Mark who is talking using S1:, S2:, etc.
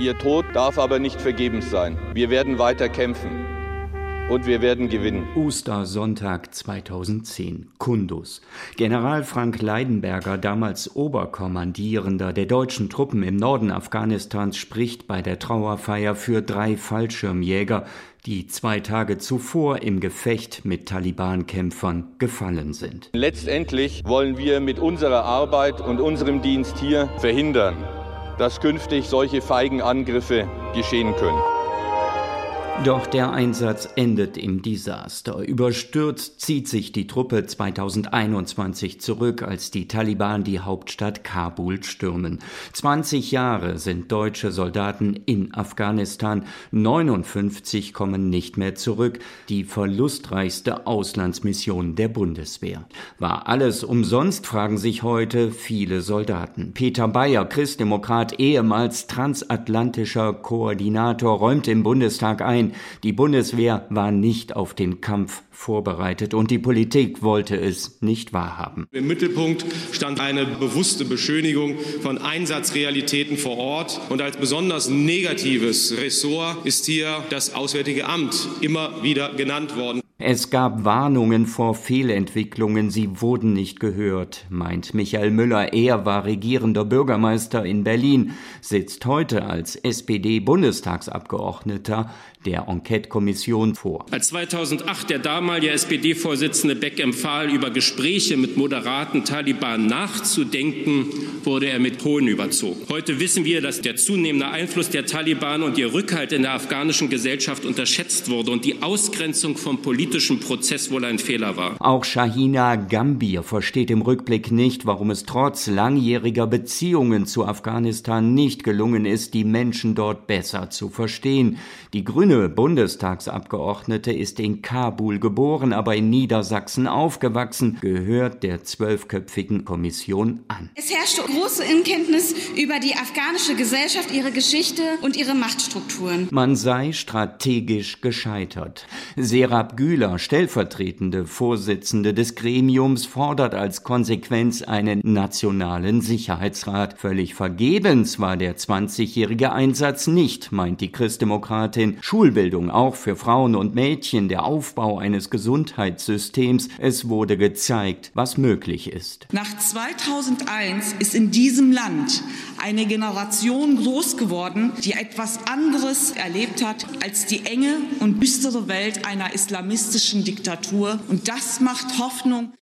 S1: Ihr Tod darf aber nicht vergebens sein. Wir werden weiter kämpfen und wir werden gewinnen.
S2: Ostersonntag 2010, Kundus. General Frank Leidenberger, damals Oberkommandierender der deutschen Truppen im Norden Afghanistans, spricht bei der Trauerfeier für drei Fallschirmjäger, die zwei Tage zuvor im Gefecht mit Taliban-Kämpfern gefallen sind.
S1: Letztendlich wollen wir mit unserer Arbeit und unserem Dienst hier verhindern, dass künftig solche feigen Angriffe geschehen können.
S2: Doch der Einsatz endet im Desaster. Überstürzt zieht sich die Truppe 2021 zurück, als die Taliban die Hauptstadt Kabul stürmen. 20 Jahre sind deutsche Soldaten in Afghanistan, 59 kommen nicht mehr zurück. Die verlustreichste Auslandsmission der Bundeswehr. War alles umsonst, fragen sich heute viele Soldaten. Peter Bayer, Christdemokrat, ehemals transatlantischer Koordinator, räumt im Bundestag ein, die Bundeswehr war nicht auf den Kampf vorbereitet und die Politik wollte es nicht wahrhaben.
S3: Im Mittelpunkt stand eine bewusste Beschönigung von Einsatzrealitäten vor Ort und als besonders negatives Ressort ist hier das Auswärtige Amt immer wieder genannt worden.
S2: Es gab Warnungen vor Fehlentwicklungen, sie wurden nicht gehört, meint Michael Müller. Er war regierender Bürgermeister in Berlin, sitzt heute als SPD-Bundestagsabgeordneter der Enquete-Kommission vor.
S4: Als 2008 der damalige SPD-Vorsitzende Beck empfahl, über Gespräche mit moderaten Taliban nachzudenken, wurde er mit Hohn überzogen. Heute wissen wir, dass der zunehmende Einfluss der Taliban und ihr Rückhalt in der afghanischen Gesellschaft unterschätzt wurde und die Ausgrenzung vom politischen Prozess wohl ein Fehler war.
S2: Auch Shahina Gambir versteht im Rückblick nicht, warum es trotz langjähriger Beziehungen zu Afghanistan nicht gelungen ist, die Menschen dort besser zu verstehen. Die Grüne Bundestagsabgeordnete ist in Kabul geboren, aber in Niedersachsen aufgewachsen, gehört der zwölfköpfigen Kommission an.
S5: Es herrschte große Inkenntnis über die afghanische Gesellschaft, ihre Geschichte und ihre Machtstrukturen.
S2: Man sei strategisch gescheitert. Serap Güler, stellvertretende Vorsitzende des Gremiums, fordert als Konsequenz einen nationalen Sicherheitsrat. Völlig vergebens war der 20-jährige Einsatz nicht, meint die Christdemokratin. Schulbildung auch für Frauen und Mädchen, der Aufbau eines Gesundheitssystems. Es wurde gezeigt, was möglich ist.
S6: Nach 2001 ist in diesem Land eine Generation groß geworden, die etwas anderes erlebt hat als die enge und düstere Welt einer islamistischen Diktatur. Und das macht Hoffnung.